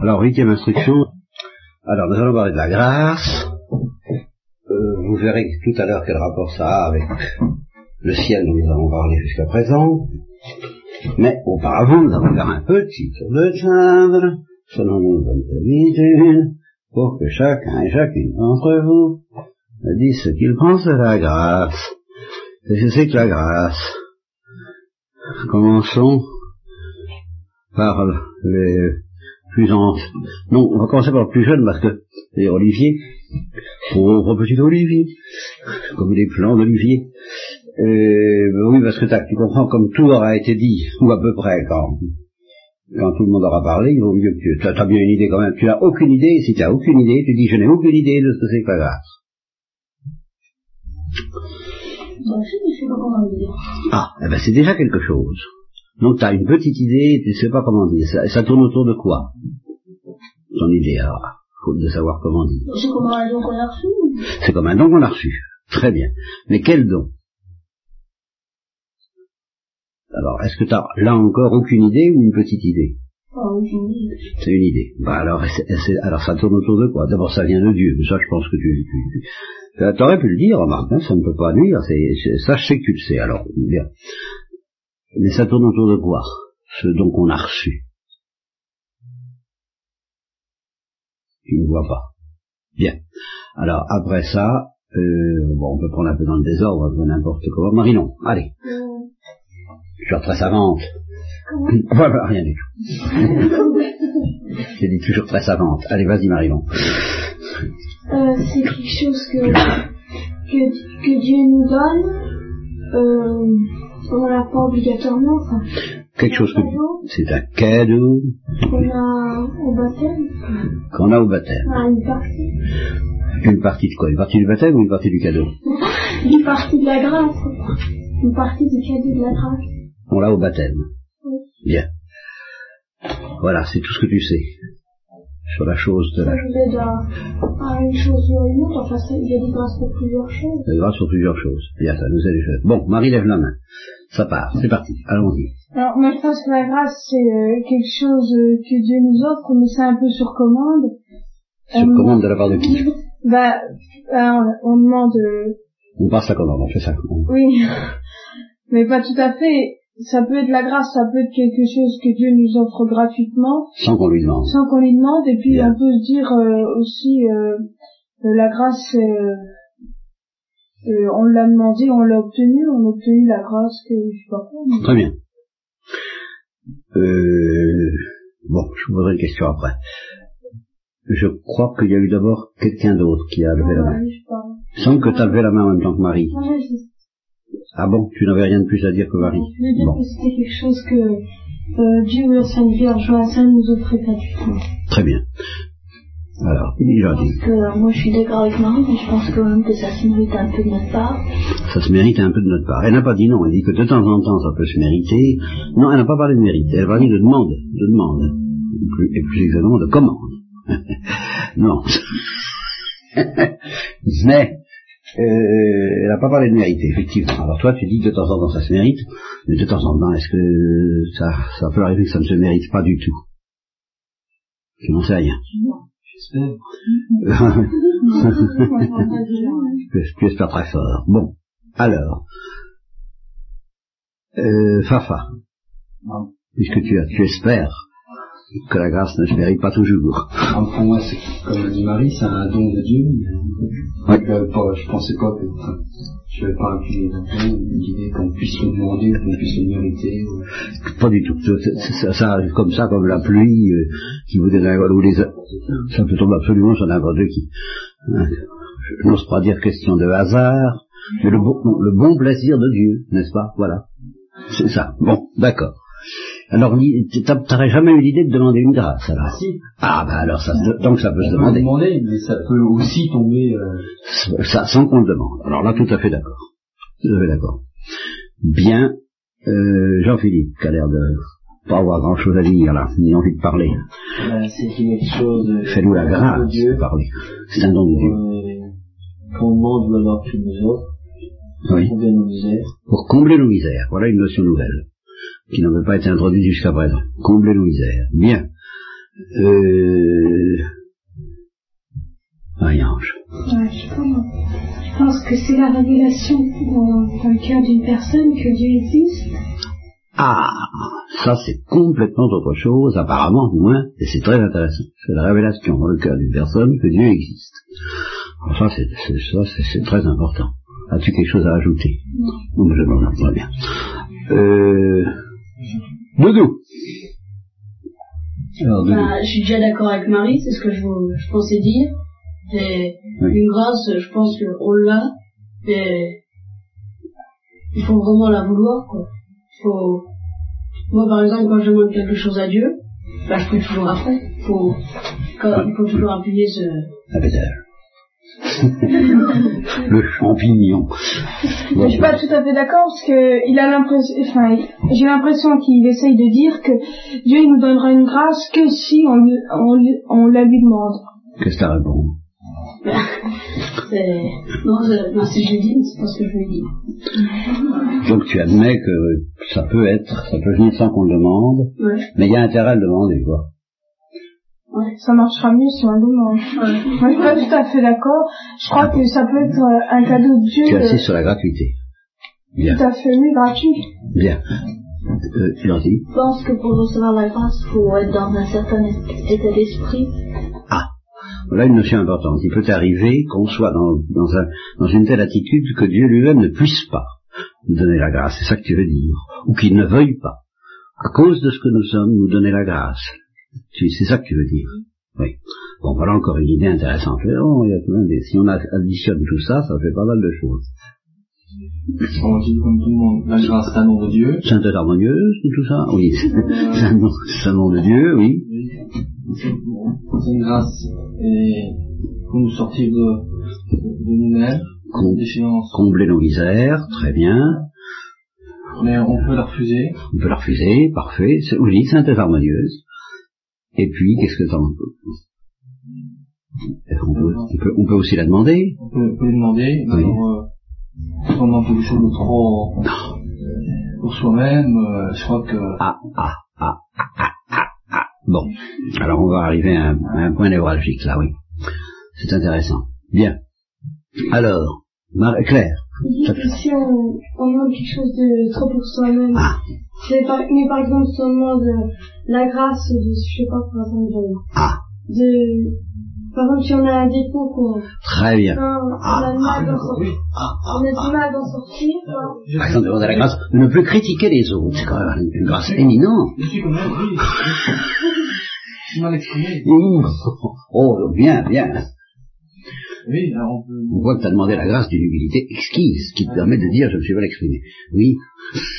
Alors, huitième instruction. Alors, nous allons parler de la grâce. Euh, vous verrez tout à l'heure quel rapport ça a avec le ciel dont nous avons parlé jusqu'à présent. Mais auparavant, nous allons faire un petit tour de table, selon nos bonnes habitudes, pour que chacun et chacune d'entre vous dise ce qu'il pense de la grâce. Et je sais que la grâce. Commençons par les plus anciens. Non, on va commencer par le plus jeune parce que c'est Olivier, pauvre petit Olivier, comme les plants d'Olivier. Euh, oui, parce que tu comprends, comme tout aura été dit, ou à peu près, quand, quand tout le monde aura parlé, il vaut mieux que tu as bien une idée quand même. Tu n'as aucune idée, si tu n'as aucune idée, tu dis je n'ai aucune idée de ce que c'est que la grâce. Ah, eh ben c'est déjà quelque chose. Donc tu as une petite idée, tu ne sais pas comment dire. Ça, ça tourne autour de quoi? Ton idée, alors, faut de savoir comment dire. C'est comme un don qu'on a reçu C'est comme un don qu'on a reçu. Très bien. Mais quel don? Alors, est-ce que tu as là encore aucune idée ou une petite idée? Ah, aucune idée. C'est une idée. Bah alors, alors ça tourne autour de quoi? D'abord, ça vient de Dieu. Ça, je pense que tu... tu, tu aurais pu le dire, remarque, hein, ça ne peut pas nuire. c'est- ça, je sais que tu le sais. Alors, bien. Mais ça tourne autour de quoi Ce don qu'on a reçu? Tu ne vois pas. Bien. Alors, après ça, euh, bon, on peut prendre un peu dans le désordre, n'importe comment. Marinon, allez. Euh, Toujours très savante. voilà, rien du tout. J'ai dit toujours très savante. Allez, vas-y, Marinon. euh, c'est quelque chose que, que, que Dieu nous donne. Euh, on l'a pas obligatoirement. Enfin, Quelque chose que c'est un cadeau qu'on a au baptême. qu'on a au baptême. Ah, une partie. Une partie de quoi? Une partie du baptême ou une partie du cadeau? Une partie de la grâce. Une partie du cadeau de la grâce. On l'a au baptême. Oui. Bien. Voilà, c'est tout ce que tu sais sur la chose de Ça la aide à, à une chose ou à une autre. Enfin, ça- il y a des grâces pour plusieurs choses. la grâce sur plusieurs choses. Bien, ça nous aide. Bon, Marie lève la main. Ça part, c'est parti. Allons-y. Alors, moi, je pense que la grâce, c'est euh, quelque chose euh, que Dieu nous offre, mais c'est un peu sur commande. Sur Euh, commande de la part de qui? Bah, on demande, euh, On passe la commande, on fait ça. Oui, mais pas tout à fait. Ça peut être la grâce, ça peut être quelque chose que Dieu nous offre gratuitement, Sans qu'on lui demande. sans qu'on lui demande, et puis Bien. on peut se dire euh, aussi, la grâce, euh, euh, on l'a demandé, on l'a obtenu, on a obtenu la grâce que je sais pas quoi. mais- Très bien. Euh, bon, je vous poserai une question après. Je crois qu'il y a eu d'abord quelqu'un d'autre qui a levé la main. Ouais, je. Il semble que tu as levé la main en même temps que Marie. Ah bon, tu n'avais rien de plus à dire que Marie. Je veux dire Bon, que c'était quelque chose que euh, Dieu ou la Sainte Vierge ou la Sainte nous offrait gratuitement. très bien. Alors, il est gentil. Que, euh, moi je suis d'accord avec Marie, mais je pense quand même que ça se mérite un peu de notre part. Ça se mérite un peu de notre part. Elle n'a pas dit non, elle dit que de temps en temps ça peut se mériter. Non, elle n'a pas parlé de mérite, elle a parlé de demande, de demande. Et plus, et plus exactement de commande. non. Mais, euh, elle n'a pas parlé de mériter, effectivement. Alors toi, tu dis que de temps en temps ça se mérite, mais de temps en temps, est-ce que ça, ça peut arriver que ça ne se mérite pas du tout? Je n'en sais rien. J'espère. tu, espères très fort. Bon, alors, euh, Fafa, puisque tu, as, tu espères que la grâce ne se mérite pas toujours. Alors, pour moi, c'est comme dit Marie, c'est un don de Dieu. Oui. Euh, je pensais pas que enfin, je n'avais pas là-dedans l'idée qu'on puisse le demander, qu'on puisse le mériter. ou- Pas du tout. Ça, ça- arrive comme ça, comme la pluie euh, qui vous donne ou les ça peut tomber absolument sur n'importe qui. Hein. Je n'ose pas dire question de hasard, mais le bon, le bon plaisir de Dieu, n'est-ce pas? Voilà. C'est ça. Bon, d'accord. Alors, t'aurais jamais eu l'idée de demander une grâce, alors Ah si, Ah, ben alors, ça, se- donc ça peut se on peut le demander. demander, mais ça peut aussi tomber. euh, Ça, sans qu'on le demande. Alors là, tout à fait d'accord. Tout à fait d'accord. Bien, euh, Jean-Philippe, qui a l'air de pas avoir grand-chose à dire là, ni envie de parler. Ben, c'est quelque chose Fais-nous la grâce Dieu de parler. C'est un don de Dieu. euh, qu'on demande ou alors qu'il nous offre Oui. pour bien nos misères. Pour combler nos misères. Voilà une notion nouvelle, qui n'avait pas été introduite jusqu'à présent. Combler nos misères. Bien. Euh... Marie-Ange. Ouais, je pense que c'est la révélation dans, le cœur d'une personne que Dieu existe. Ah, ça c'est complètement autre chose, apparemment, moins, et c'est très intéressant. C'est la révélation dans le cœur d'une personne que Dieu existe. Alors ça, c'est, ça, très important. As-tu quelque chose à ajouter? Non, je très bien. Euh... Doudou. Alors, Doudou. Bah, je suis déjà d'accord avec Marie, c'est ce que je, je pensais dire. Et Oui. une grâce, je pense qu'on l'a, mais il faut vraiment la vouloir, quoi. Faut... Moi, par exemple, quand je demande quelque chose à Dieu, bah, je peux toujours après. Faut... quand- il faut toujours appuyer ce... Le champignon. Je suis pas tout à fait d'accord parce que il a l'impression, enfin, j'ai l'impression qu'il essaye de dire que Dieu il nous donnera une grâce que si on, lui- on, lui- on la lui demande. Qu'est-ce que t'as répondu? C'est... Non, c'est- non, si je mais c'est pas ce que je lui dit. Donc tu admets que ça peut être, ça peut venir sans qu'on le demande, Ouais. mais il y a intérêt à le demander, quoi. Ça marchera mieux si on le demande. Moi, je suis pas tout à fait d'accord. Je crois que ça peut être euh, un cadeau de Dieu Tu euh, insistes sur la gratuité. Bien, tout à fait oui, gratuit. bien. Euh, gentil. Je pense que pour recevoir la grâce, il faut être dans un certain état d'esprit. Voilà une notion importante. Il peut arriver qu'on soit dans, dans, un, dans une telle attitude que Dieu lui-même ne puisse pas nous donner la grâce. C'est ça que tu veux dire. Ou qu'il ne veuille pas, à cause de ce que nous sommes, nous donner la grâce. Tu- C'est ça que tu veux dire. Oui. Bon, voilà encore une idée intéressante. Oh, il y a plein des- si on additionne tout ça, ça fait pas mal de choses. On dit comme tout le monde, la grâce c'est un nom de Dieu. Sainte harmonieuse, tout ça Oui. C'est un nom, c'est un nom de Dieu, oui. C'est une grâce et pour nous sortir de, de nous-mêmes, Com- combler nos misères, très bien. Mais on peut la refuser. On peut la refuser, parfait. Oui, sainte harmonieuse. Et puis, qu'est-ce que t'en... Est-ce qu'on peut, on peut, on peut aussi la demander? On peut, on peut lui demander. Oui. Alors, euh, on demande quelque chose de trop euh, pour soi-même, euh, je crois que Ah, ah, ah, ah, ah, ah. Bon. Alors, on va arriver à un, à un point névralgique, là, oui. C'est intéressant. Bien. Alors, Claire. Si on, on demande quelque chose de trop pour soi-même, Ah, c'est par, mais par exemple si on demande euh, la grâce de, je sais pas, par exemple, de, ah, de par exemple si on a un défaut qu'on, très bien. quand on a du mal d'en sortir, Ah, ah, on a du mal d'en sortir, quoi. Par exemple, demander la grâce de ne plus critiquer les autres. C'est quand même une, une grâce éminente. je suis comme ça, oui. Je suis mal exprimé. Ouh. Oh, bien, bien. Oui, alors on peut. On voit que tu as demandé la grâce d'une humilité exquise, qui te permet de dire je me suis mal exprimé. Oui,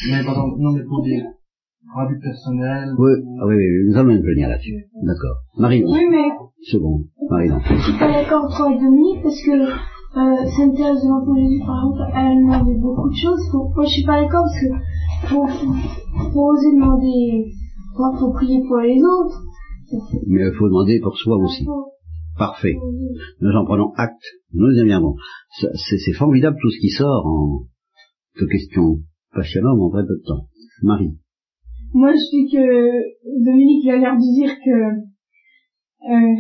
Mais pardon, non, mais pour des pour un but personnel. oui, ah oui, oui, oui, nous allons venir là-dessus. D'accord. Marie, Oui, mais seconde. Marie, non. je suis pas d'accord trop avec Dominique parce que euh, Sainte Thérèse de l'Enfant Jésus, par exemple, elle demandait beaucoup de choses. Faut, moi, je suis pas d'accord parce que faut, faut, faut oser demander, faut, faut prier pour les autres. Ça, c'est Mais il faut demander pour soi aussi. Parfait. Nous en prenons acte. Nous. Ça, C'est formidable tout ce qui sort en de questions passionnantes en très peu de temps. Marie. Moi, je dis que Dominique a l'air de dire que euh,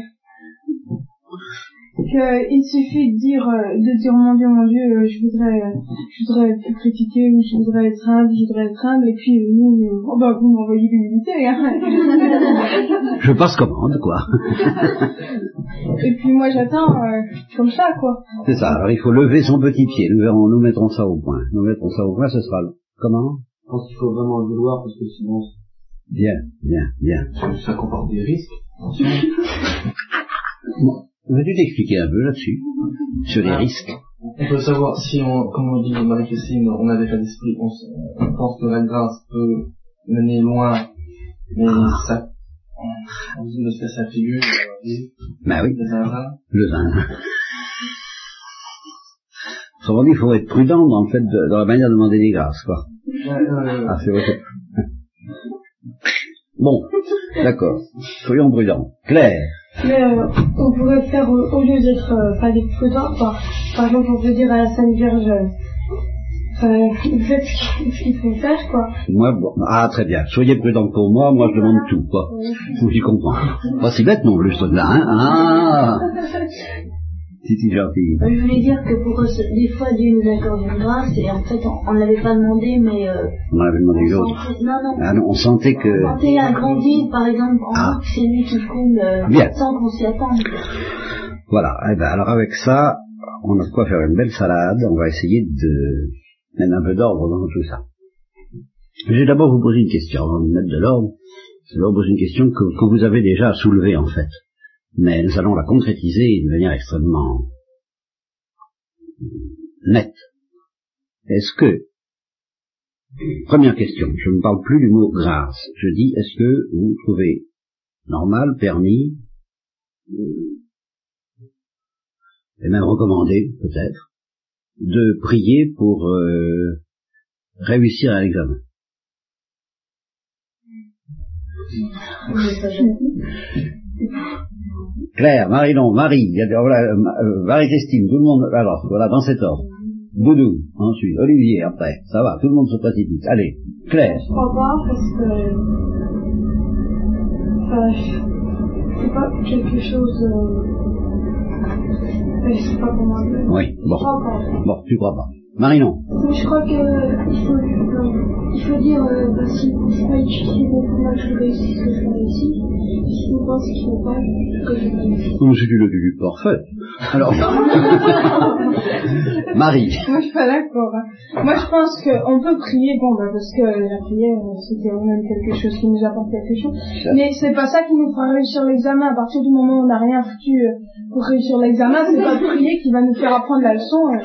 que il suffit de dire euh, de dire mon Dieu, mon Dieu, euh, je voudrais euh, je voudrais plus critiquer ou je voudrais être humble, je voudrais être humble et puis nous euh, oh bah vous m'envoyez l'humilité hein. Je passe commande, quoi. et puis moi j'attends euh, comme ça quoi. C'est ça. Alors il faut lever son petit pied. Nous verrons, nous mettrons ça au point. Nous mettrons ça au point, ce sera le- comment? Je pense qu'il faut vraiment le vouloir parce que sinon, Bien, bien, bien. Ça comporte des risques. Veux-tu t'expliquer un peu là-dessus Sur les risques On peut savoir si on, comme on dit Marie-Christine, on a cas d'esprit, on, pense que la grâce peut mener loin, mais ça, on se laisse la figure, euh, Ben oui, le vin. Autrement dit, il faut être prudent dans le fait de, dans la manière de demander des grâces, quoi. Ah, c'est vrai. Bon, d'accord. Soyons prudents. Claire. Mais euh, on pourrait faire, euh, au lieu d'être euh, pas d'être prudent, par, par exemple, on peut dire à la Sainte Vierge, euh, Enfin, il fait ce qu'il faut faire, quoi. Moi, bon, ah très bien. Soyez prudent pour moi, moi je demande tout, quoi. Faut j'y comprends. Pas si bête non plus, truc-là, hein. Ah Gentil. Je voulais dire que pour eux, des fois Dieu nous accorde une grâce et en fait on, on l'avait pas demandé mais euh, On avait demandé l'autre. sentait, non non, Ah non, on sentait que... on sentait un grand vide par exemple en Ah. c'est lui qui coule euh, sans qu'on s'y attende. Voilà. Eh ben, alors avec ça, on a de quoi faire une belle salade. On va essayer de mettre un peu d'ordre dans tout ça. Je vais d'abord vous poser une question avant de mettre de l'ordre. Je vais vous poser une question que, que vous avez déjà soulevée en fait. Mais nous allons la concrétiser de manière extrêmement nette. Est-ce que, première question, je ne parle plus du mot grâce, je dis est-ce que vous trouvez normal, permis, et même recommandé peut-être, de prier pour euh, réussir à l'examen? Claire, Marie-Long, Marie, il y a, voilà, euh, euh, Marie-Christine, tout le monde, alors, voilà, dans cet ordre. Doudou, ensuite, Olivier, après, ça va, tout le monde se précipite. Allez, Claire, Je crois pas parce que. Enfin, je- c'est pas quelque chose. Euh... Je sais pas comment dire. oui, Je bon, crois pas. bon, tu crois pas. Marie-Non, Mais je crois que il faut, euh, il faut dire, euh, bah, si c'est pas difficile pour moi je réussisse, que je réussis. Si vous pensez qu'il faut pas, que je réussisse. Oh, c'est du parfait. Alors, Marie, Moi, je suis pas d'accord. hein. Moi, je pense qu'on peut prier, bon, bah, parce que la prière, euh, c'était quand même quelque chose qui nous apporte quelque chose. Mais c'est pas ça qui nous fera réussir l'examen. À partir du moment où on n'a rien foutu euh, pour réussir l'examen, c'est pas prier qui va nous faire apprendre la leçon. euh.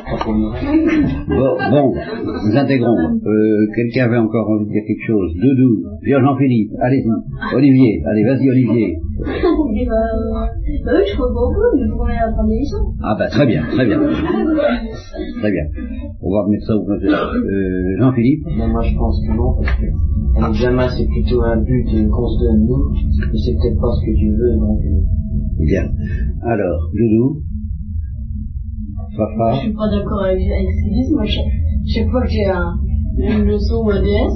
bon, bon, nous intégrons. Euh, Quelqu'un avait encore envie de dire quelque chose? Doudou, Pierre Jean-Philippe, allez-y. Olivier, allez, vas-y Olivier. Et bah, euh, bah oui, je crois peut, mais rien apprendre des leçons. Ah bah très bien, très bien. Très bien. On va remettre ça au point de euh, Jean-Philippe? Moi je pense que non, parce que un examen c'est plutôt un but qu'on se donne nous, et c'est peut-être pas ce que tu veux, donc euh, Bien. Alors, Doudou Je Papa suis pas d'accord avec, avec ce qu'ils disent. Moi, chaque, chaque fois que j'ai un, une leçon ou un DS,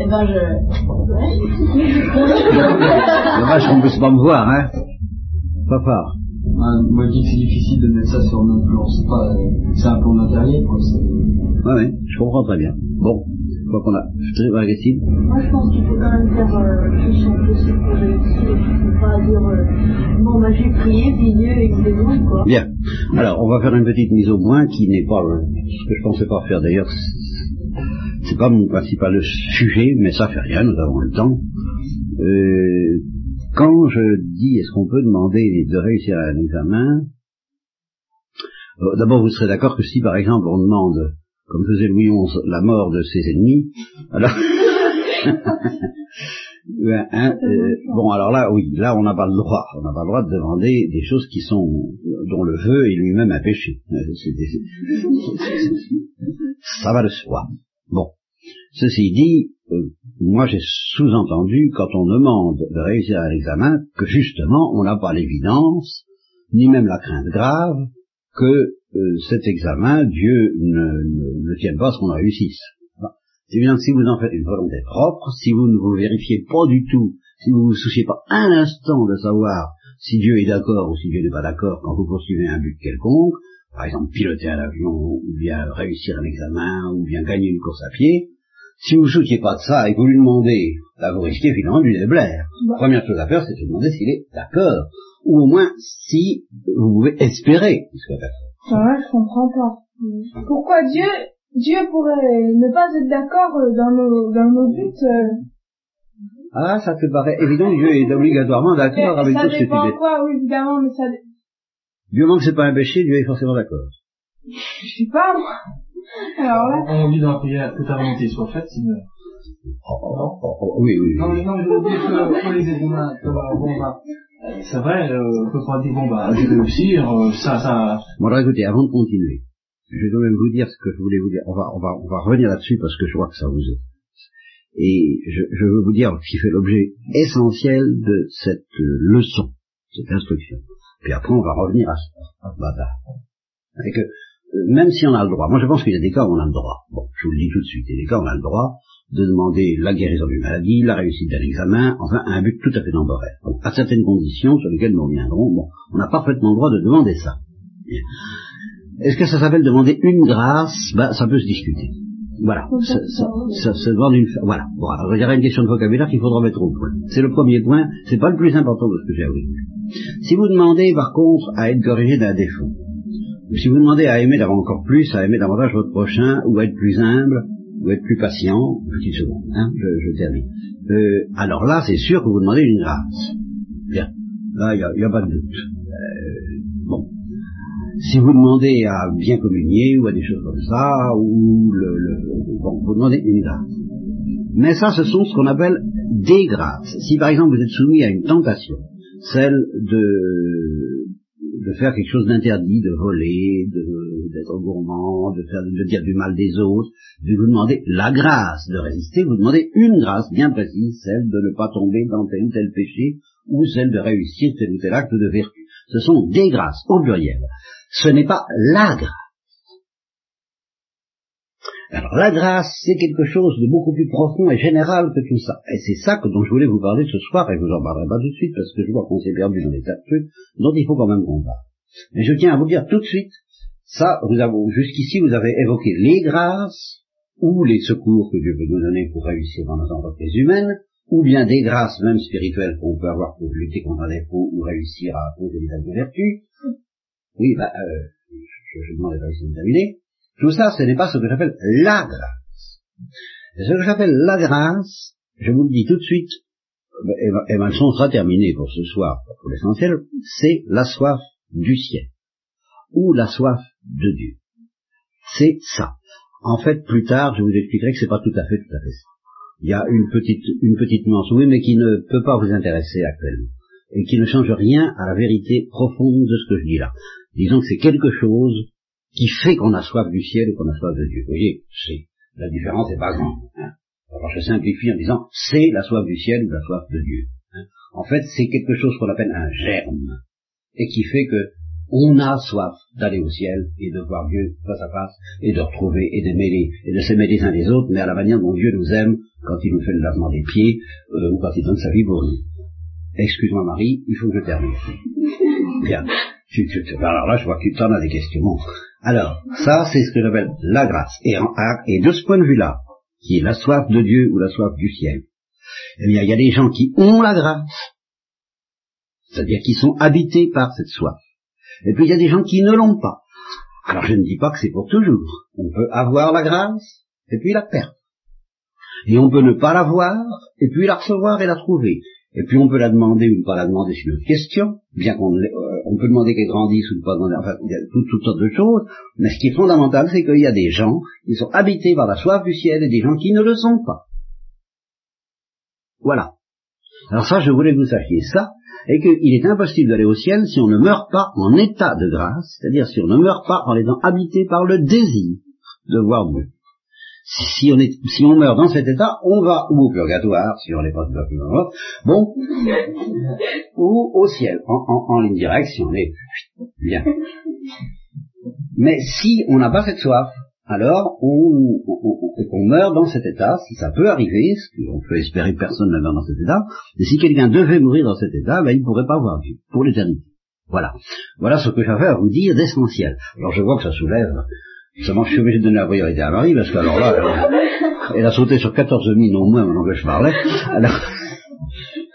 eh ben je. Dommage qu'on puisse pas me voir, hein Papa Ouais, moi je dis que c'est difficile de mettre ça sur notre plan, c'est pas, euh, c'est un plan matériel, quoi. c'est- Ouais, ouais, je comprends très bien. Bon, je crois qu'on a... Marie-Christine Moi, je pense qu'il faut quand même faire euh, tout son possible pour réussir. Il faut pas dire, euh, bon, bah, j'ai prié, puis Dieu, il me débrouille, quoi. Bien. Alors, on va faire une petite mise au point qui n'est pas euh, ce que je pensais pas faire. D'ailleurs, c'est- c'est pas mon principal sujet, mais ça fait rien, nous avons le temps. Euh, quand je dis est-ce qu'on peut demander de réussir un examen, euh, d'abord vous serez d'accord que si par exemple on demande, comme faisait Louis XI, la mort de ses ennemis, alors hein, euh, bon, alors là, oui, là, on n'a pas le droit. On n'a pas le droit de demander des choses qui sont dont le vœu est lui-même un péché. Euh, ça va de soi. Bon, ceci dit, euh, moi, j'ai sous-entendu quand on demande de réussir à l'examen que justement, on n'a pas l'évidence, ni même la crainte grave, que euh, cet examen, Dieu ne, ne, ne tienne pas à ce qu'on réussisse. C'est bien que si vous en faites une volonté propre, si vous ne vous vérifiez pas du tout, si vous ne vous souciez pas un instant de savoir si Dieu est d'accord ou si Dieu n'est pas d'accord quand vous poursuivez un but quelconque, par exemple piloter un avion, ou bien réussir un examen, ou bien gagner une course à pied, si vous ne vous souciez pas de ça et que vous lui demandez, là vous risquez finalement lui déblaire. Première chose à faire, c'est de demander s'il est d'accord, ou au moins si vous pouvez espérer qu'il soit d'accord. Ça je comprends pas. Pourquoi Dieu, Dieu pourrait ne pas être d'accord euh, dans nos, dans nos buts euh, Ah, ça te paraît évident, Dieu est obligatoirement d'accord avec Ça tout ce que tu dis. quoi, oui, évidemment, mais ça, dé- Du moment que c'est pas un péché, Dieu est forcément d'accord. je sais pas, moi. Alors là, On dit dans la prière que ta volonté soit faite, Seigneur. Oh, oh, oh, oui, oui. Non, mais non, je veux dire que pour les que, bah, bon, bah, c'est vrai, euh, on peut pas dire, bon, bah, je vais réussir, euh, ça, ça, Bon, alors écoutez, avant de continuer, je vais quand même vous dire ce que je voulais vous dire. On va, on va, on va revenir là-dessus parce que je vois que ça vous Et je, je veux vous dire ce qui fait l'objet essentiel de cette euh, leçon, cette instruction. Puis après, on va revenir à ce à ce bazar. Et que, même si on a le droit, moi je pense qu'il y a des cas où on a le droit, bon, je vous le dis tout de suite, il y a des cas où on a le droit de demander la guérison d'une maladie, la réussite d'un examen, enfin un but tout à fait temporaire. Donc, à certaines conditions sur lesquelles nous reviendrons, bon, on a parfaitement le droit de demander ça. Est-ce que ça s'appelle demander une grâce? Ben, ça peut se discuter. Voilà. Ça, ça, ça, ça demande une... Voilà. Bon, alors il y aura une question de vocabulaire qu'il faudra mettre au point. C'est le premier point, c'est pas le plus important de ce que j'ai à vous dire. Si vous demandez, par contre, à être corrigé d'un défaut, ou si vous demandez à aimer encore plus, à aimer davantage votre prochain, ou à être plus humble, ou être plus patient, petite seconde, hein, je, je termine. Euh, alors là, c'est sûr que vous demandez une grâce. Bien. Là, il n'y a, a, pas de doute. Euh, bon. Si vous demandez à bien communier ou à des choses comme ça, ou le, le bon, vous demandez une grâce. Mais ça, ce sont ce qu'on appelle des grâces. Si par exemple vous êtes soumis à une tentation, celle de de faire quelque chose d'interdit, de voler, d'être gourmand, de faire de dire du mal des autres, de vous demander la grâce de résister, vous demandez une grâce bien précise, celle de ne pas tomber dans tel ou tel péché, ou celle de réussir tel ou tel acte de vertu. Ce sont des grâces au pluriel. Ce n'est pas la grâce. Alors la grâce, c'est quelque chose de beaucoup plus profond et général que tout ça. Et c'est ça que dont je voulais vous parler ce soir, et je vous en parlerai pas tout de suite, parce que je vois qu'on s'est perdu dans des tas de dont il faut quand même qu'on parle. Mais je tiens à vous dire tout de suite, ça, vous jusqu'ici, vous avez évoqué les grâces, ou les secours que Dieu peut nous donner pour réussir dans nos entreprises humaines, ou bien des grâces même spirituelles qu'on peut avoir pour lutter contre un défaut ou réussir à poser des actes de vertu. Oui, bah, euh, je, je demande pas ici de terminer. Tout ça, ce n'est pas ce que j'appelle la grâce. ce que j'appelle la grâce, je vous le dis tout de suite, et ma leçon sera terminée pour ce soir, pour l'essentiel, c'est la soif du ciel, ou la soif de Dieu. C'est ça. En fait, plus tard, je vous expliquerai que c'est pas tout à fait tout à fait ça. Il y a une petite, une petite nuance, oui, mais qui ne peut pas vous intéresser actuellement, et qui ne change rien à la vérité profonde de ce que je dis là. Disons que c'est quelque chose qui fait qu'on a soif du ciel et qu'on a soif de Dieu. Vous voyez, c'est, la différence n'est pas grande. Hein. Alors je simplifie en disant, c'est la soif du ciel ou la soif de Dieu. Hein. En fait, c'est quelque chose qu'on appelle un germe, et qui fait que on a soif d'aller au ciel et de voir Dieu face à face et de retrouver et d'aimer les, et de s'aimer les uns les autres, mais à la manière dont Dieu nous aime quand il nous fait le lavement des pieds euh, ou quand il donne sa vie pour nous. Excuse-moi Marie, il faut que je termine. Bien. alors là, je vois que tu t'en as des questions. Alors, ça, c'est ce que j'appelle la grâce. Et, et de ce point de vue-là, qui est la soif de Dieu ou la soif du ciel, eh bien, il y a des gens qui ont la grâce, c'est-à-dire qui sont habités par cette soif. Et puis il y a des gens qui ne l'ont pas. Alors je ne dis pas que c'est pour toujours. On peut avoir la grâce et puis la perdre. Et on peut ne pas l'avoir et puis la recevoir et la trouver. Et puis on peut la demander ou ne pas la demander, c'est une autre question, bien qu'on euh, on peut demander qu'elle grandisse ou ne pas demander, enfin, il y a toutes, toutes sortes de choses, mais ce qui est fondamental, c'est qu'il y a des gens qui sont habités par la soif du ciel et des gens qui ne le sont pas. Voilà. Alors ça, je voulais que vous sachiez ça, et qu'il est impossible d'aller au ciel si on ne meurt pas en état de grâce, c'est-à-dire si on ne meurt pas en étant habité par le désir de voir Dieu. Si, on est, si on meurt dans cet état, on va ou au purgatoire, si on n'est pas tout à bon, ou au ciel, en, en, en ligne directe, si on est bien. Mais si on n'a pas cette soif, alors on, on, on, meurt dans cet état, si ça peut arriver, ce qu'on peut espérer que personne ne meurt dans cet état, et si quelqu'un devait mourir dans cet état, ben, il ne pourrait pas voir Dieu, pour l'éternité. Voilà. Voilà ce que j'avais à vous dire d'essentiel. Alors je vois que ça soulève, seulement je suis obligé de donner la priorité à Marie, parce qu'alors là, elle, a sauté sur 14 000 au moins maintenant que je parlais. Alors,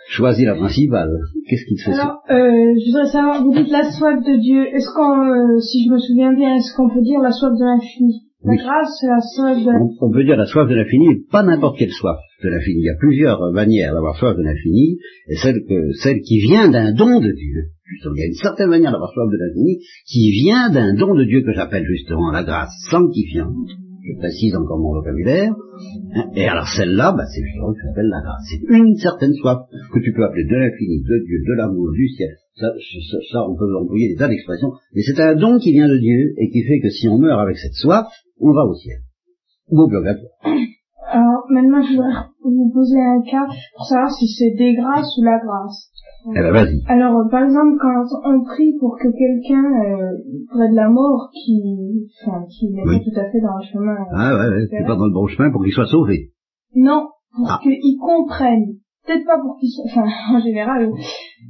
choisis la principale. Qu'est-ce qui te fait Alors, euh, je voudrais savoir, vous dites la soif de Dieu. Est-ce qu'on, euh, si je me souviens bien, est-ce qu'on peut dire la soif de l'infini? La grâce, la soif de on, on peut dire la soif de l'infini, pas n'importe quelle soif de l'infini. Il y a plusieurs manières d'avoir soif de l'infini, et celle, que, celle qui vient d'un don de Dieu. Justement, il y a une certaine manière d'avoir soif de l'infini qui vient d'un don de Dieu que j'appelle justement la grâce sanctifiante. Je précise encore mon vocabulaire. Et alors celle-là, bah, c'est justement ce que j'appelle la grâce. C'est une certaine soif que tu peux appeler de l'infini, de Dieu, de l'amour, du ciel. Ça, ça, ça, on peut employer des tas d'expressions. Mais c'est un don qui vient de Dieu et qui fait que si on meurt avec cette soif, on va au ciel. Ou au purgatoire. Alors maintenant, je voudrais vous poser un cas pour savoir si c'est des grâces ou la grâce. Eh ben vas-y. Alors, euh, par exemple, quand on prie pour que quelqu'un euh, près de la mort, qui, enfin, qui n'est Oui. pas tout à fait dans le chemin, euh, Ah ouais, ouais, c'est pas dans le bon chemin pour qu'il soit sauvé. non, pour Ah. qu'ils comprennent, peut-être pas pour qu'ils, soient- enfin, en général, euh,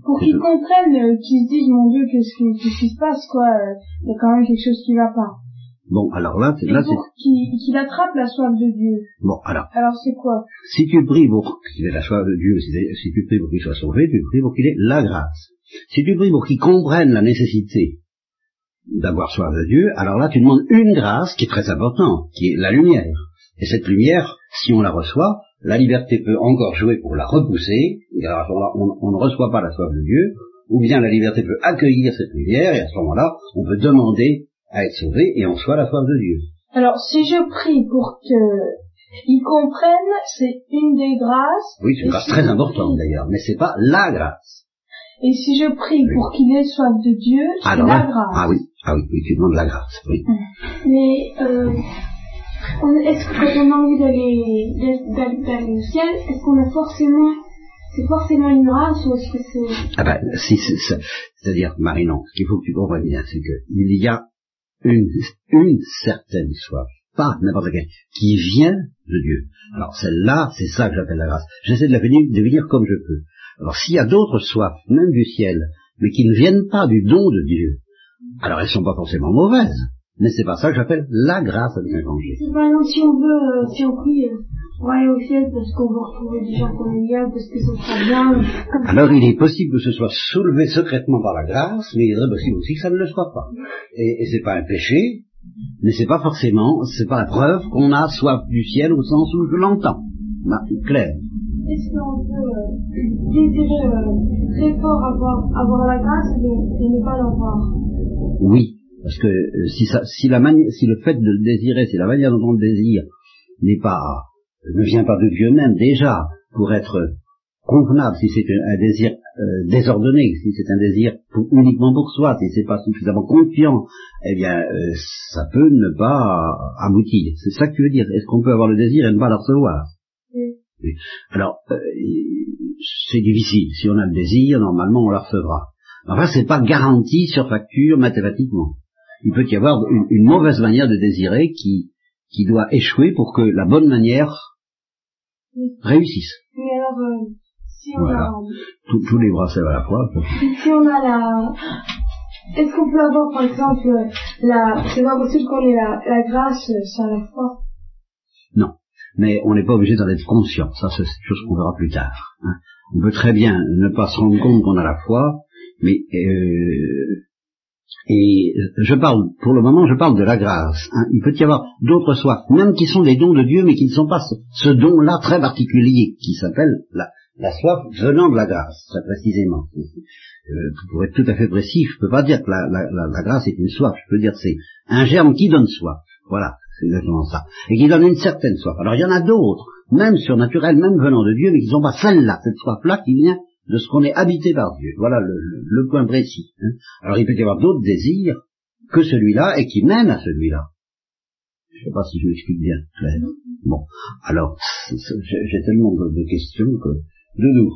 pour qu'ils comprennent, euh, qu'ils se disent, mon Dieu, qu'est-ce qui, se passe, quoi, euh, il y a quand même quelque chose qui va pas. Bon, alors là, là, c'est pour qu'il qu'il attrape la soif de Dieu. bon. Alors, Alors c'est quoi? Si tu pries pour qu'il ait la soif de Dieu, si, si tu pries pour qu'il soit sauvé, tu pries pour qu'il ait la grâce. Si tu pries pour qu'il comprenne la nécessité d'avoir soif de Dieu, alors là, tu demandes une grâce qui est très importante, qui est la lumière. Et cette lumière, si on la reçoit, la liberté peut encore jouer pour la repousser, et alors à ce moment-là, on, on ne reçoit pas la soif de Dieu, ou bien la liberté peut accueillir cette lumière, et à ce moment-là, on peut demander à être sauvé, et on soit la soif de Dieu. Alors si je prie pour que ils comprennent, c'est une des grâces. Oui, c'est une grâce si très importante d'ailleurs, mais c'est pas la grâce. Et si je prie pour qu'il ait soif de Dieu, c'est Alors la grâce. ah oui, ah oui, oui, tu demandes la grâce, oui. Mais euh, est-ce que quand on a envie d'aller au ciel, est-ce qu'on a forcément c'est forcément une grâce ou est-ce que c'est Ah ben, si, c'est, c'est- c'est-à-dire, Marinon, ce qu'il faut que tu comprennes bien, c'est que il y a une, une certaine soif, pas n'importe laquelle, qui vient de Dieu. Alors celle-là, c'est ça que j'appelle la grâce. J'essaie de la venir, de venir comme je peux. Alors s'il y a d'autres soifs, même du ciel, mais qui ne viennent pas du don de Dieu, alors elles sont pas forcément mauvaises, mais c'est pas ça que j'appelle la grâce de l'évangile. c'est par exemple si on veut euh, si on prie euh, pour aller au ciel parce qu'on veut retrouver des gens qu'on aime bien parce que ça sera bien Alors il est possible que ce soit soulevé secrètement par la grâce, mais il est possible aussi que ça ne le soit pas. Et, et c'est pas un péché, mais c'est pas forcément, c'est pas la preuve qu'on a soif du ciel au sens où je l'entends. Bah, clair. est-ce qu'on peut euh, désirer euh, très fort avoir avoir la grâce et, et ne pas l'avoir? Oui, parce que euh, si, ça, si, la mani- si le fait de le désirer, si la manière dont on le désire n'est pas, ne vient pas de Dieu même déjà pour être convenable, si c'est un, un désir euh, désordonné, si c'est un désir pour- uniquement pour soi, si c'est pas suffisamment confiant, eh bien, euh, ça peut ne pas aboutir. C'est ça que tu veux dire. Est-ce qu'on peut avoir le désir et ne pas le recevoir? Oui. Oui. Alors, euh, c'est difficile. Si on a le désir, normalement, on le recevra. Enfin, c'est pas garanti sur facture mathématiquement. Il peut y avoir une, une mauvaise manière de désirer qui, qui doit échouer pour que la bonne manière réussisse. mais alors euh, si on Voilà. a Tous- tous les bras à la fois. si on a la est-ce qu'on peut avoir par exemple la c'est pas possible qu'on ait la, la grâce sans la foi? Non. Mais on n'est pas obligé d'en être conscient. Ça, c'est une chose qu'on verra plus tard. hein. On peut très bien ne pas se rendre compte qu'on a la foi, mais euh, et je parle, pour le moment, je parle de la grâce. hein. Il peut y avoir d'autres soifs, même qui sont des dons de Dieu, mais qui ne sont pas ce, don-là très particulier, qui s'appelle la, soif venant de la grâce, très précisément. Euh, pour être tout à fait précis, je ne peux pas dire que la grâce est une soif, je peux dire que c'est un germe qui donne soif. Voilà, c'est exactement ça. Et qui donne une certaine soif. Alors il y en a d'autres, même surnaturelles, même venant de Dieu, mais qui ne sont pas celle-là, cette soif-là qui vient de ce qu'on est habité par Dieu. Voilà le, le- le point précis. hein. Alors il peut y avoir d'autres désirs que celui-là et qui mènent à celui-là. Je ne sais pas si je m'explique bien, Claire. Bon, alors, j'ai tellement de, questions que... De nous.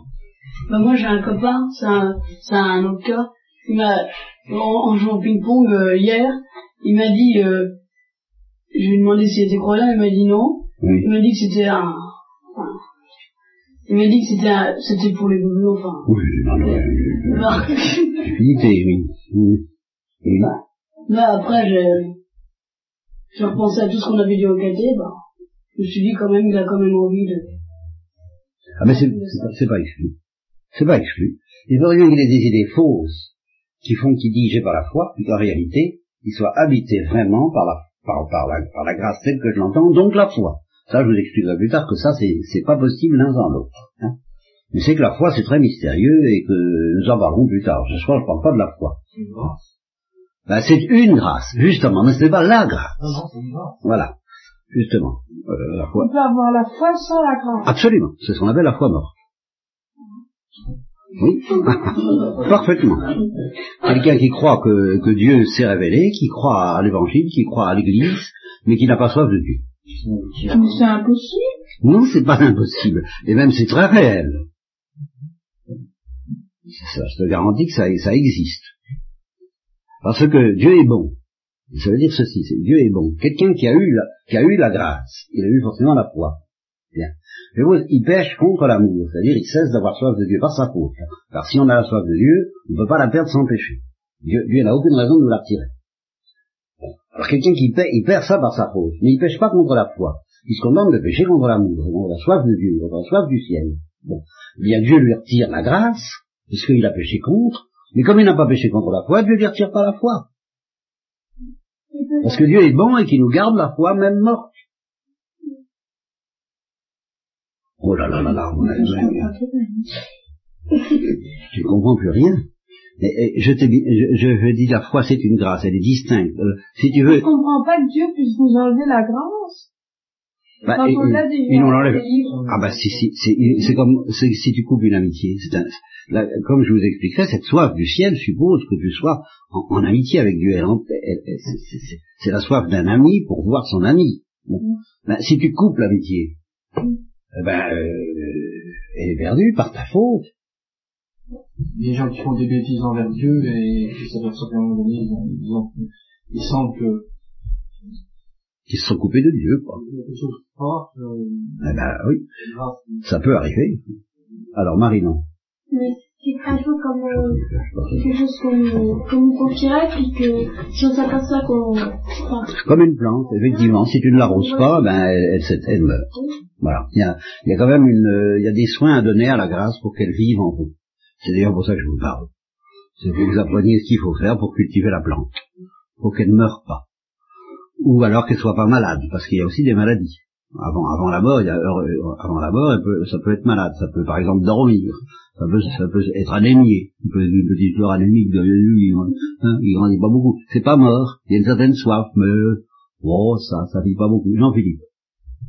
Bah moi j'ai un copain, c'est un, un autre cas. Il m'a, en, en jouant au ping-pong euh, hier, il m'a dit, euh, je lui ai demandé s'il était croyant, il m'a dit non. Oui. Il m'a dit que c'était un, il m'a dit que c'était un, c'était pour les boulots, enfin. Oui, Stupidité, oui. Oui. Oui. Là après j'ai, j'ai repensé à tout ce qu'on avait dit au cadet, bah, je me suis dit quand même, il a quand même envie de. Ah mais c'est c'est pas, exclu. C'est pas exclu. Il qu'il ait des idées fausses qui font qu'il dit j'ai pas la foi, puis qu'en réalité, il soit habité vraiment par la, par, par la, par la grâce telle que je l'entends, donc la foi. Ça, je vous expliquerai plus tard que ça, c'est, pas possible l'un sans l'autre. hein. Mais c'est que la foi, c'est très mystérieux et que nous en parlerons plus tard. Ce soir, je parle pas de la foi. Ben, c'est une grâce, justement, mais ce n'est pas la grâce. Non, une grâce. Voilà, justement. Euh, la foi. On peut avoir la foi sans la grâce. Absolument, c'est ce qu'on appelle la foi morte. Oui, parfaitement. Quelqu'un qui croit que, que Dieu s'est révélé, qui croit à l'évangile, qui croit à l'église, mais qui n'a pas soif de Dieu. Mais c'est impossible. Non, c'est pas impossible. Et même c'est très réel. Ça, je te garantis que ça, ça existe. Parce que Dieu est bon. Ça veut dire ceci, c'est Dieu est bon. Quelqu'un qui a eu la, qui a eu la grâce, il a eu forcément la foi. Bien. Mais il pêche contre l'amour, c'est-à-dire il cesse d'avoir soif de Dieu par sa faute. Car si on a la soif de Dieu, on ne peut pas la perdre sans pécher. Dieu, Dieu n'a aucune raison de nous la retirer. Alors quelqu'un qui perd, il perd ça par sa faute, mais il pêche pas contre la foi. Il se contente de pécher contre l'amour, contre la soif de Dieu, contre la soif du ciel. Bon. Eh bien Dieu lui retire la grâce, puisqu'il a péché contre, mais comme il n'a pas péché contre la foi, Dieu lui retire pas la foi. Parce que Dieu est bon et qu'il nous garde la foi même morte. Oh là là là là, mon ami. Tu comprends plus rien. Et, et je, te, je, je dis la foi c'est une grâce, elle est distincte. Euh, si tu veux. Je comprends pas que Dieu puisse nous enlever la grâce. Bah, Quand et- on l'a déjà. Ah bah si, si, c'est c'est comme si tu coupes une amitié. Un- là, comme je vous expliquerai, cette soif du ciel suppose que tu sois en, en amitié avec Dieu. C'est- la soif d'un ami pour voir son ami. Bon. Ben, si tu coupes l'amitié, eh ben, euh, elle est perdue par ta faute. Les gens qui font des bêtises envers Dieu et qui s'aperçoivent qu'à un moment donné, ils, ont- ils, ont- ils sentent que Qui se sont coupés de Dieu, quoi. il y a quelque chose de fort, euh, Eh ben oui, ça peut arriver. Alors Marie, non. Mais c'est un peu comme euh, quelque chose qu'on nous confierait, puis que si on s'aperçoit qu'on... Enfin, Comme une plante, effectivement. Si tu ne l'arroses pas, ben elle, elle, meurt. Voilà. Il y a, il y a quand même une, euh, il y a des soins à donner à la grâce pour qu'elle vive en vous. C'est d'ailleurs pour ça que je vous parle. C'est que vous appreniez ce qu'il faut faire pour cultiver la plante. Pour qu'elle ne meure pas. Ou alors qu'elle soit pas malade, parce qu'il y a aussi des maladies. Avant, avant la mort, il y a, euh, avant la mort, ça peut être malade. Ça peut, par exemple, dormir. Ça peut, ça peut être anémié. Une petite, fleur anémique de lui, hein, il grandit pas beaucoup. C'est pas mort. Il y a une certaine soif, mais, oh, ça, ça vit pas beaucoup. Jean-Philippe.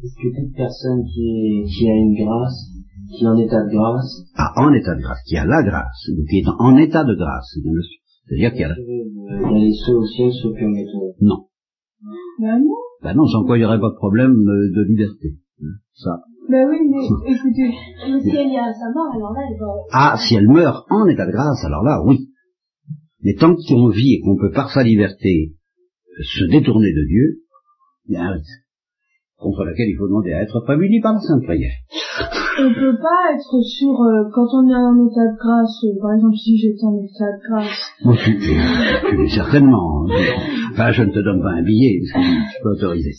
Est-ce que toute personne qui a une grâce, qui est en état de grâce, Ah, en état de grâce, qui a la grâce, ou qui est en, en état de grâce. C'est-à-dire qu'il y a la... euh, d'aller soit au ciel, au purgatoire Non. Ben non. Ben non, sans quoi il n'y aurait pas de problème euh, de liberté. Ça. Ben oui, mais écoutez, mais si elle y a sa mort, alors là, elle va... Ah, si elle meurt en état de grâce, alors là, oui. Mais tant qu'on vit et qu'on peut par sa liberté se détourner de Dieu, il y a un risque. Contre lequel il faut demander à être prévenu par la sainte prière. On peut pas être sûr, euh, quand on est en état de grâce, euh, par exemple si j'étais en état de grâce, Moi, tu, tu, certainement. Enfin, je ne te donne pas un billet, parce que peux autoriser.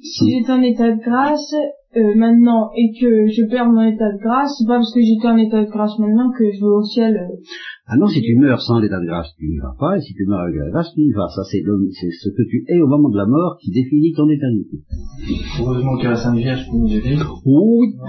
si j'étais en état de grâce euh, maintenant et que je perds mon état de grâce, c'est pas parce que j'étais en état de grâce maintenant que je vais au ciel. Ah non, si tu meurs sans l'état de grâce, tu n'y vas pas, et si tu meurs avec la grâce, tu y vas. Ça, c'est ce que tu es au moment de la mort qui définit ton éternité. Heureusement qu'il y a la Sainte Vierge pour nous aider. Oui.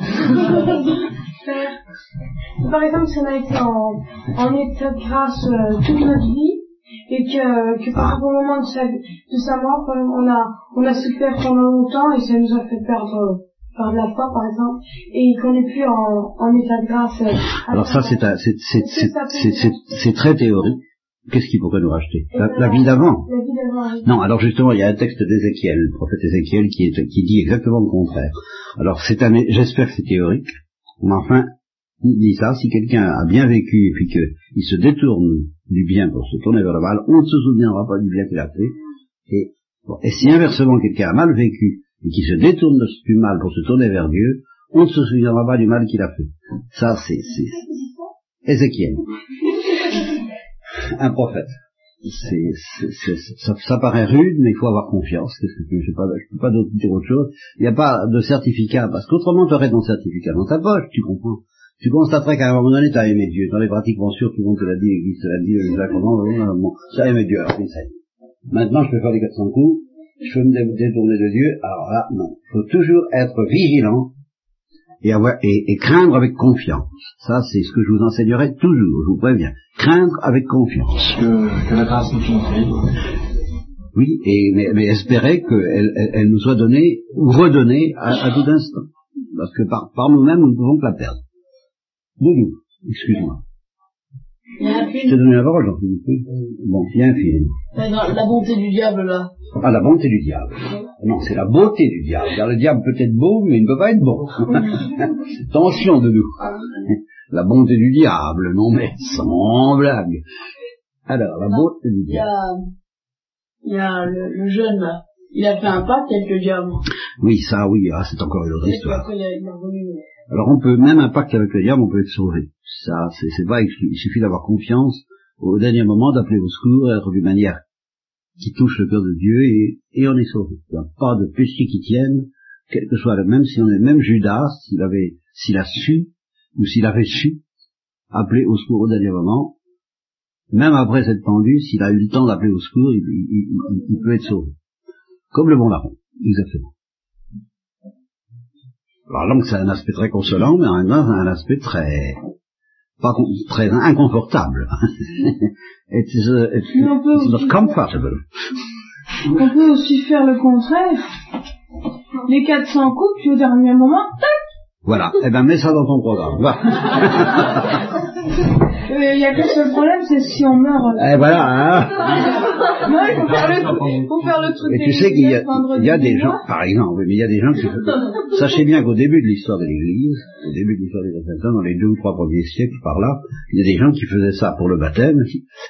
Par exemple, si on a été en, en état de grâce euh, toute notre vie, et que, que par exemple, au moment de sa, de sa mort, on a, on a souffert pendant longtemps, et ça nous a fait perdre, perdre la foi, par exemple, et qu'on n'est plus en, en état de grâce. euh, Alors ça, c'est c'est- très théorique. Qu'est-ce qu'il pourrait nous racheter? La, la vie d'avant La vie d'avant. oui. Non, alors justement, il y a un texte d'Ézéchiel, le prophète Ézéchiel, qui, est, qui dit exactement le contraire. Alors, c'est un, j'espère que c'est théorique, mais enfin, il dit ça, si quelqu'un a bien vécu et puis qu'il se détourne du bien pour se tourner vers le mal, on ne se souviendra pas du bien qu'il a fait. Et, bon, et si inversement quelqu'un a mal vécu et qui se détourne du mal pour se tourner vers Dieu, on ne se souviendra pas du mal qu'il a fait. Ça, c'est c'est- Ézéchiel, un prophète ça, ça paraît rude, mais il faut avoir confiance. Qu'est-ce que je ne pas, je peux pas dire autre chose. Il n'y a pas de certificat, parce qu'autrement tu aurais ton certificat dans ta poche, tu comprends. Tu constaterais qu'à un moment donné, tu as aimé Dieu. Dans les pratiques sûres, tout le monde te l'a dit, l'Église te l'a dit, les sacrements, bon, as aimé Dieu, alors ça. Maintenant, je peux faire les 400 coups, je peux me dé- détourner de Dieu, alors là, non. Il faut toujours être vigilant et, avoir, et, et craindre avec confiance. Ça, c'est ce que je vous enseignerai toujours, je vous préviens. Craindre avec confiance. Que, que la grâce nous conseille. Oui, et, mais, mais espérer qu'elle elle, elle nous soit donnée ou redonnée à, à tout instant. Parce que par, par nous-mêmes, nous ne pouvons que la perdre. Doudou, excuse-moi. Il y a un Je t'ai donné la parole, Jean-Philippe. oui. Bon, il y a un film. dans La bonté du diable, là. Ah, la bonté du diable. Non, c'est la beauté du diable. Car le diable peut être beau, mais il ne peut pas être bon. Attention de nous. La bonté du diable, non mais sans blague. Alors, la beauté du Il y diable. a, il y a le, le jeune, là. Il a fait un pacte avec le diable. Oui, ça, oui, ah, c'est encore une autre histoire. Alors on peut, même un pacte avec le diable, on peut être sauvé. Ça, c'est pas. Il suffit d'avoir confiance au dernier moment, d'appeler au secours, d'une manière qui touche le cœur de Dieu et, et on est sauvé. Il n'y a pas de péché qui tienne, quel que soit le même, si on est même Judas, s'il avait, s'il a su, ou s'il avait su, appeler au secours au dernier moment, même après s'être pendu, s'il a eu le temps d'appeler au secours, il, il- il- il peut être sauvé. Comme le bon larron, exactement. Alors donc c'est un aspect très consolant, mais en même temps c'est un aspect très pas très inconfortable. it is, it, it's not aussi- comfortable. On peut aussi faire le contraire. Les 400 coupes, puis au dernier moment, tac Voilà. Eh ben mets ça dans ton programme. Va. Euh, Il y a qu'un seul problème, c'est si on meurt. euh, Eh voilà. Hein. Non, il faut faire le, faut faire le truc Et tu sais qu'il y a, il y a des gens, par exemple, mais il y a des gens qui... Sachez bien qu'au début de l'histoire de l'Église, au début de l'histoire des chrétiens, dans les deux ou trois premiers siècles par là, il y a des gens qui faisaient ça pour le baptême,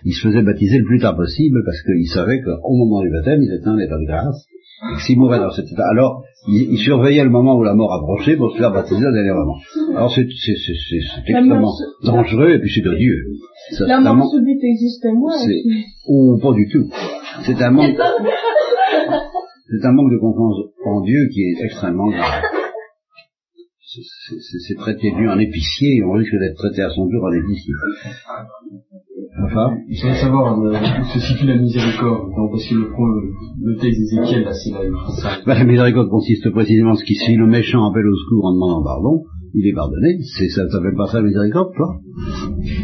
ils se faisaient baptiser le plus tard possible parce qu'ils savaient qu'au moment du baptême, ils étaient en état de grâce, et que s'ils mouraient dans cet état, alors ils surveillaient le moment où la mort approchait pour se faire baptiser moment. Alors c'est extrêmement se- dangereux et puis c'est odieux. C'est La un mort subite existe ou pas du tout. C'est un manque, c'est un manque de confiance en Dieu qui est extrêmement grave. C'est traiter Dieu en épicier et on risque d'être traité à son tour en épicier. Enfin, Je voudrais savoir euh, où se situe la miséricorde. Donc, parce que le, le, le texte d'Ézéchiel, là, c'est là, ça. bah, la miséricorde consiste précisément en ce qui, si le méchant appelle au secours en demandant pardon, il est pardonné. C'est, ça s'appelle pas ça la miséricorde, toi?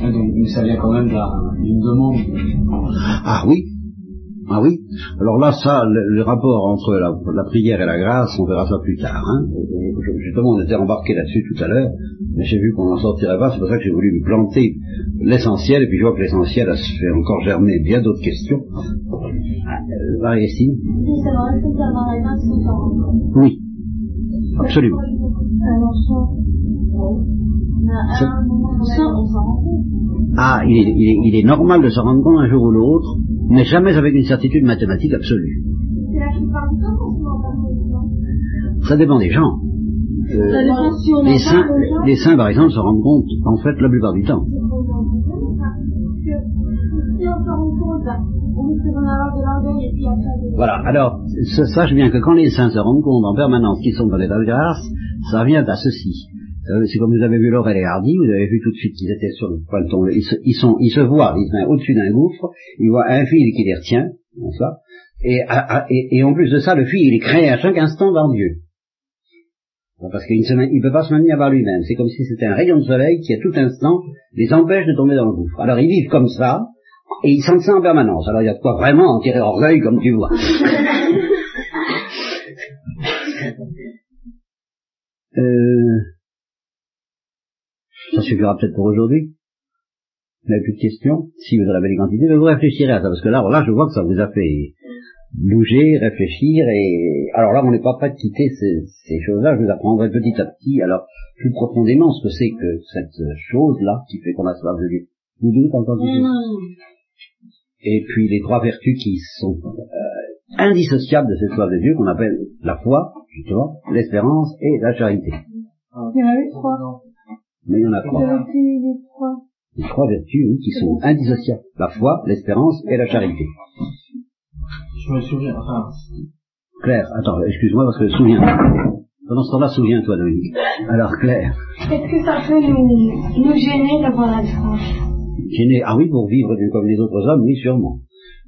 Ah, donc, mais ça vient quand même d'un- d'une demande. Ah oui Ah oui Alors là, ça, le, le rapport entre la, la prière et la grâce, on verra ça plus tard. Hein. Justement, on était embarqué là-dessus tout à l'heure, mais j'ai vu qu'on n'en sortirait pas, c'est pour ça que j'ai voulu me planter l'essentiel, et puis je vois que l'essentiel a se fait encore germer bien d'autres questions. Ah, Oui, absolument. On s'en rend compte. Ah, il est, il est- il est normal de se rendre compte un jour ou l'autre, mais jamais avec une certitude mathématique absolue. S'en. Ça dépend des gens. Euh, si les, saints, les saints, par exemple, se rendent compte, en fait, la plupart du temps. S'en Voilà, alors, sa- sache bien que quand les saints se rendent compte en permanence qu'ils sont dans l'état de grâce, ça vient à ceci. Euh, C'est comme vous avez vu Laurel et Hardy, vous avez vu tout de suite qu'ils étaient sur le point de tomber. Ils se, ils sont, ils se voient les mains au-dessus d'un gouffre, ils voient un fil qui les retient, comme ça, et, à- à- et, et en plus de ça, le fil, il est créé à chaque instant par Dieu. Parce qu'il ne peut pas se maintenir par lui-même. C'est comme si c'était un rayon de soleil qui, à tout instant, les empêche de tomber dans le gouffre. Alors ils vivent comme ça, et ils sentent ça en permanence. Alors il y a de quoi vraiment en tirer orgueil, comme tu vois. Euh, ça suffira peut-être pour aujourd'hui. Vous n'avez plus de questions? Si vous en avez des quantités, mais vous réfléchirez à ça, parce que là, alors là, je vois que ça vous a fait bouger, réfléchir, et alors là, on n'est pas prêt de quitter ces, ces choses-là, je vous apprendrai petit à petit, alors plus profondément ce que c'est que cette chose-là qui fait qu'on a soif de Dieu. Vous doutez encore du tout non, non. et puis les trois vertus qui sont euh, indissociables de cette soif de Dieu qu'on appelle la foi, justement, l'espérance et la charité. Il y en a eu trois. Mais il y en a trois. les trois. Les trois vertus oui, qui sont indissociables. La foi, l'espérance et la charité. Je me souviens, enfin, Claire, attends, excuse-moi parce que souviens. Pendant ce temps-là, souviens-toi, Dominique. Alors, Claire, Est-ce que ça peut nous, nous gêner d'avoir la grâce gêné, ah oui, pour vivre comme les autres hommes, oui, sûrement.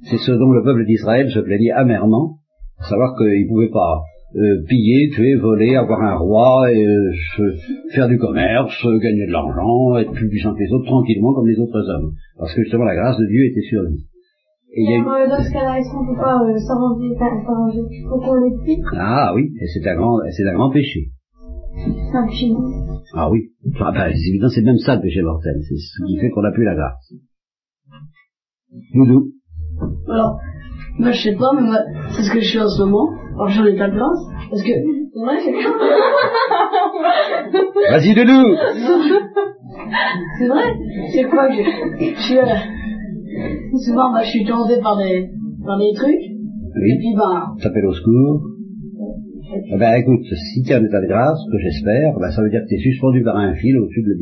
C'est ce dont le peuple d'Israël se plaignait amèrement, à savoir qu'il ne pouvait pas euh, piller, tuer, voler, avoir un roi, et, euh, se- faire du commerce, euh, gagner de l'argent, être plus puissant que les autres, tranquillement comme les autres hommes. Parce que justement la grâce de Dieu était sur lui. Et il y a Euh, Dans ce cas-là, est-ce qu'on peut pas euh, s'arranger, s'arranger Faut qu'on l'explique, Ah oui, et c'est un grand, c'est un grand péché. c'est un film. Ah oui. Ah ben, c'est évident, c'est même ça le péché mortel. C'est ce qui fait qu'on n'a plus la grâce. Doudou. Alors, moi je sais pas, mais moi, c'est ce que je suis en ce moment. Ai pas de place. Parce que, ouais, c'est Vas-y, Doudou C'est vrai. C'est quoi que je, je suis, euh, souvent, bah, je suis tombé par des, par des trucs. Et Oui, puis, bah, t'appelles au secours. Eh ben écoute, si tu es en état de grâce, que j'espère, ben, ça veut dire que tu es suspendu par un fil au-dessus de.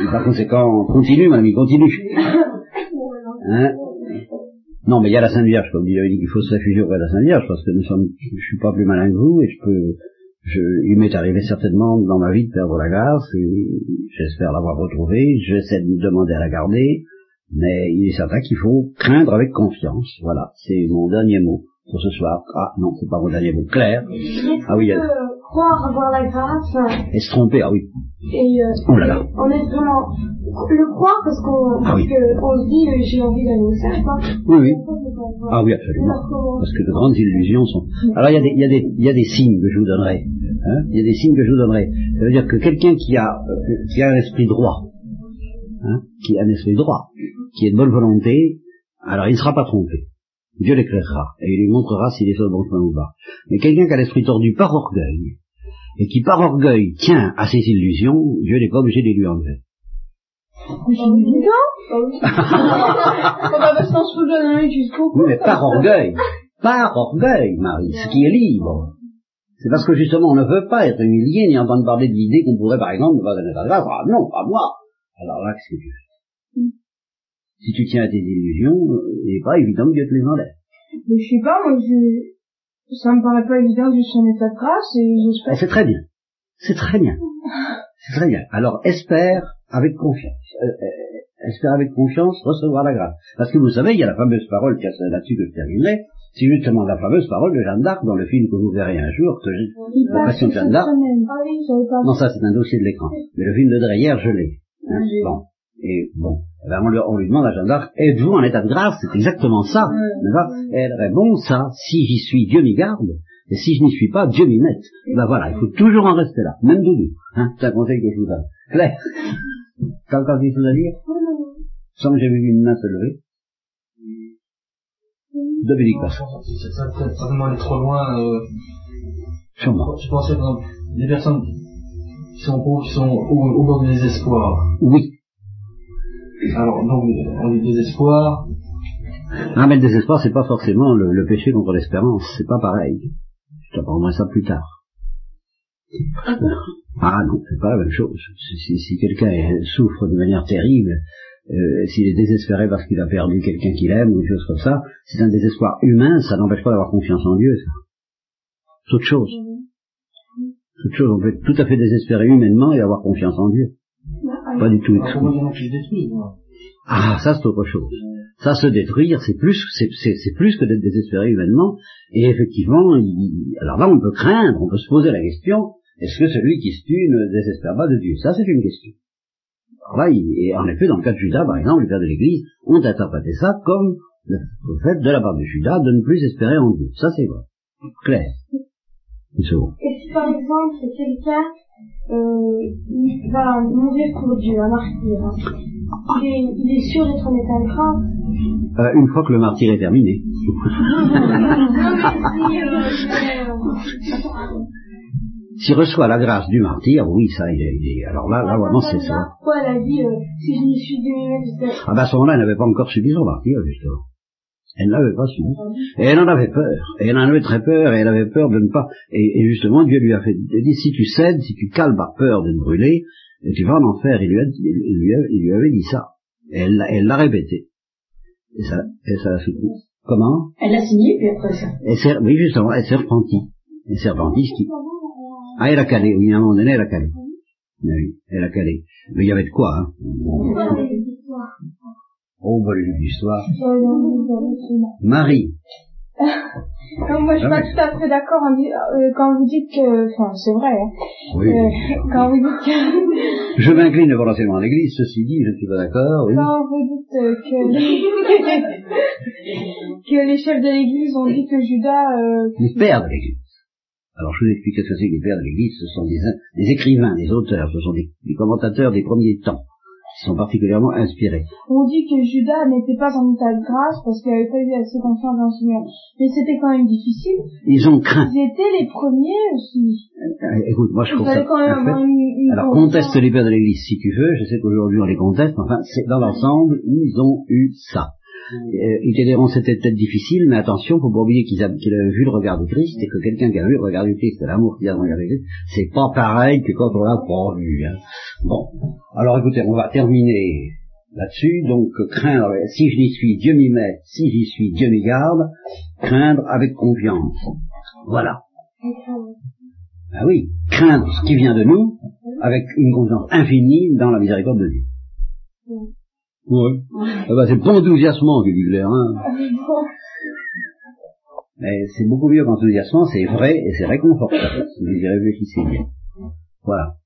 Et par conséquent, continue, mon ami, continue. Hein? Non, mais il y a la Sainte Vierge, comme il avait dit qu'il faut se réfugier auprès de la Sainte Vierge, parce que nous sommes, je suis pas plus malin que vous, et je peux, je, il m'est arrivé certainement dans ma vie de perdre la grâce, et j'espère l'avoir retrouvée, j'essaie de me demander à la garder, mais il est certain qu'il faut craindre avec confiance. Voilà, c'est mon dernier mot pour ce soir. Ah non, c'est pas mon dernier mot. Claire, Ah oui, elle- que croire avoir la grâce et se tromper, ah oui. et euh, Oh là là. vraiment le croire parce qu'on Ah oui. on se dit euh, j'ai envie d'aller au quoi. Oui, oui. Ah oui, absolument. Parce que de grandes illusions sont. Alors il y a des, il y a des, il y a des signes que je vous donnerai. Hein il y a des signes que je vous donnerai. Ça veut dire que quelqu'un qui a, euh, qui a un esprit droit, hein, qui a un esprit droit, qui est de bonne volonté, alors il ne sera pas trompé. Dieu l'éclairera et il lui montrera s'il est sur le bon chemin ou pas. Mais quelqu'un qui a l'esprit tordu par orgueil et qui par orgueil tient à ses illusions, Dieu n'est pas obligé de les lui enlever. Se jusqu'au Oui, mais par orgueil. Par orgueil, Marie, ce qui est libre. C'est parce que justement on ne veut pas être humilié ni entendre parler de l'idée qu'on pourrait par exemple ne pas donner grâce. Ah non, pas moi. Alors là, qu'est-ce que tu fais Si tu tiens à tes illusions, il n'est pas évident que Dieu te les enlève. Mais je sais pas, moi, je... ça me paraît pas évident juste en état de grâce et Ah, j'espère. C'est très bien. C'est très bien. C'est très bien. Alors espère avec confiance. Euh, euh, espère avec confiance recevoir la grâce. Parce que vous savez, il y a la fameuse parole, là-dessus que je terminerai, c'est justement la fameuse parole de Jeanne d'Arc dans le film que vous verrez un jour, que j'ai, La Passion de Jeanne d'Arc. Ah Non, ça c'est un dossier de l'écran. Mais le film de Dreyer, je l'ai. Hein, Ah, bon. Et bon, eh ben, on, lui, on lui demande à Jeanne d'Arc, êtes-vous en état de grâce? C'est exactement ça. Et elle répond, ça, si j'y suis, Dieu m'y garde. Et si je n'y suis pas, Dieu m'y mette. Ben voilà, il faut toujours en rester là. Même Doudou. Hein, c'est un conseil que je vous donne. Claire, t'as encore quelque chose à dire? Sans que j'ai vu une main se lever. Dominique ça, c'est certainement aller trop loin. Euh, Sûrement. je pensais par exemple, des personnes qui sont pauvres, qui sont au, au bord du désespoir. Oui. Alors, donc, on dit désespoir. Ah, mais le désespoir, c'est pas forcément le, le péché contre l'espérance. C'est pas pareil. Je t'apprendrai ça plus tard. Ah non, c'est pas la même chose. Si, si- si quelqu'un souffre de manière terrible, euh, s'il est désespéré parce qu'il a perdu quelqu'un qu'il aime ou des choses comme ça, c'est un désespoir humain, ça n'empêche pas d'avoir confiance en Dieu, ça. C'est autre chose. C'est autre chose. On peut être tout à fait désespéré humainement et avoir confiance en Dieu. Pas du tout exclu. Ah, ça c'est autre chose. Ça se détruire, c'est plus, c'est, c'est- c'est plus que d'être désespéré humainement. Et effectivement, il- alors là, on peut craindre, on peut se poser la question est-ce que celui qui se tue ne désespère pas de Dieu? Ça, c'est une question. Alors là, il- et en effet, dans le cas de Judas, par exemple, les pères de l'Église ont interprété ça comme le fait de la part de Judas de ne plus espérer en Dieu. Ça, c'est vrai. Clair. Une seconde. Et si par exemple quelqu'un euh, il va mourir pour Dieu, un martyr, hein, il, est, il est sûr d'être en état de grâce. Euh, une fois que le martyr est terminé. S'il reçoit la grâce du martyr, oui, ça, il est, il est- alors là, là, vraiment, c'est ça. Pourquoi elle a dit, euh, si je n'y suis lui-même, Ah ben à ce moment-là, elle n'avait pas encore subi son martyr, justement. Elle n'avait pas subi. Et elle en avait peur. Et elle en avait très peur, et elle avait peur de ne pas... Et, et justement, Dieu lui a fait... Dit, si tu cèdes, si tu cales par peur de brûler, et tu vas en enfer. Il lui, a, il, lui a- il lui avait dit ça. Et elle l'a elle l'a répété. Et ça, et ça l'a soutenu. Comment? Elle l'a signé, puis après ça. Oui, justement, elle s'est repentie. Elle s'est repentie, ce qui... Ah, elle a calé, oui, à un moment donné, elle a calé. Oui, elle a calé. Mais il y avait de quoi, hein. Oh, bah, les histoires. Marie. Non, moi, je suis Ah pas oui. tout à fait d'accord euh, quand vous dites que, enfin, c'est vrai, hein, Oui. euh, quand vous dites que, Je m'incline devant l'enseignement de l'Église, ceci dit, je ne suis pas d'accord, oui. quand vous dites euh, que, que les chefs de l'église ont dit que Judas, euh, Les pères de l'Église. Alors je vous explique ce que c'est que les pères de l'Église, ce sont des, des écrivains, des auteurs, ce sont des, des commentateurs des premiers temps. qui sont particulièrement inspirés. On dit que Judas n'était pas en état de grâce parce qu'il n'avait pas eu assez confiance dans le Seigneur. Mais c'était quand même difficile. Ils ont craint. Ils étaient les premiers aussi. Euh, écoute, moi je trouve ça fallait quand même un fait. avoir une, une Alors conteste les pères de l'Église si tu veux, je sais qu'aujourd'hui on les conteste, mais enfin c'est dans l'ensemble, ils ont eu ça. Euh, diront c'était peut-être difficile, mais attention, faut pas oublier qu'ils avaient, qu'ils avaient vu le regard du Christ, et que quelqu'un qui a vu le regard du Christ, l'amour qu'il a dans le regard du Christ, c'est pas pareil que quand on l'a pas vu. hein. Bon, alors écoutez, on va terminer là-dessus, donc craindre, si je n'y suis, Dieu m'y met, si j'y suis, Dieu m'y garde, craindre avec confiance. Voilà. Ah oui, craindre ce qui vient de nous avec une confiance infinie dans la miséricorde de Dieu. Oui. Ah bah, c'est pas enthousiasmant que dit hein. Mais c'est beaucoup mieux qu'enthousiasmant, c'est vrai et c'est réconfortant, si vous y réfléchissez bien. Voilà.